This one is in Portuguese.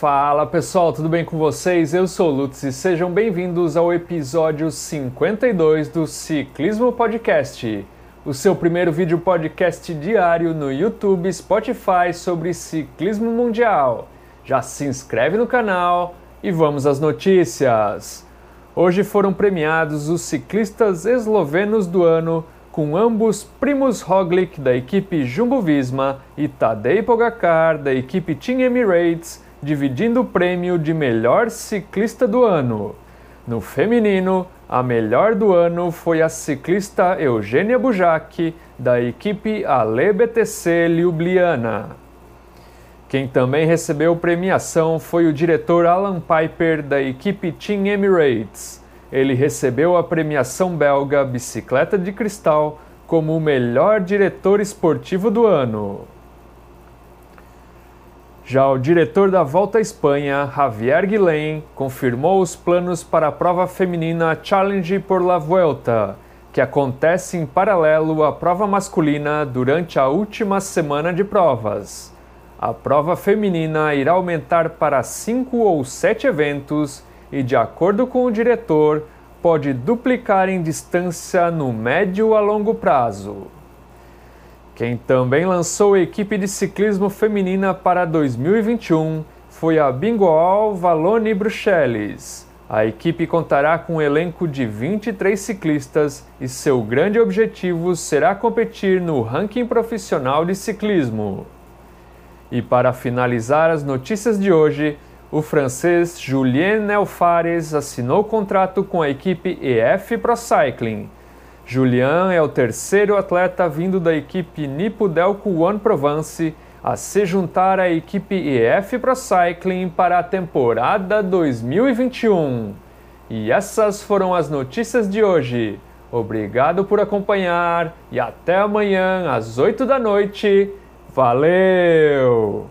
Fala pessoal, tudo bem com vocês? Eu sou o Lutz e sejam bem-vindos ao episódio 52 do Ciclismo Podcast, o seu primeiro vídeo podcast diário no YouTube Spotify sobre ciclismo mundial. Já se inscreve no canal e vamos às notícias. Hoje foram premiados os ciclistas eslovenos do ano, com ambos Primus Roglic da equipe Jumbo-Visma e Tadej Pogacar da equipe Team Emirates dividindo o prêmio de melhor ciclista do ano. No feminino, a melhor do ano foi a ciclista Eugênia Bujac, da equipe Ale BTC Ljubljana. Quem também recebeu premiação foi o diretor Alan Piper, da equipe Team Emirates. Ele recebeu a premiação belga Bicicleta de Cristal como o melhor diretor esportivo do ano. Já o diretor da Volta à Espanha, Javier Guilhem, confirmou os planos para a prova feminina Challenge por la Vuelta, que acontece em paralelo à prova masculina durante a última semana de provas. A prova feminina irá aumentar para cinco ou sete eventos e, de acordo com o diretor, pode duplicar em distância no médio a longo prazo. Quem também lançou a equipe de ciclismo feminina para 2021 foi a Bingoal Valone Bruxelles. A equipe contará com um elenco de 23 ciclistas e seu grande objetivo será competir no ranking profissional de ciclismo. E para finalizar as notícias de hoje, o francês Julien Nelfares assinou contrato com a equipe EF Pro Cycling Julian é o terceiro atleta vindo da equipe Nipo Delco One Provence a se juntar à equipe EF Pro Cycling para a temporada 2021. E essas foram as notícias de hoje. Obrigado por acompanhar e até amanhã às 8 da noite. Valeu!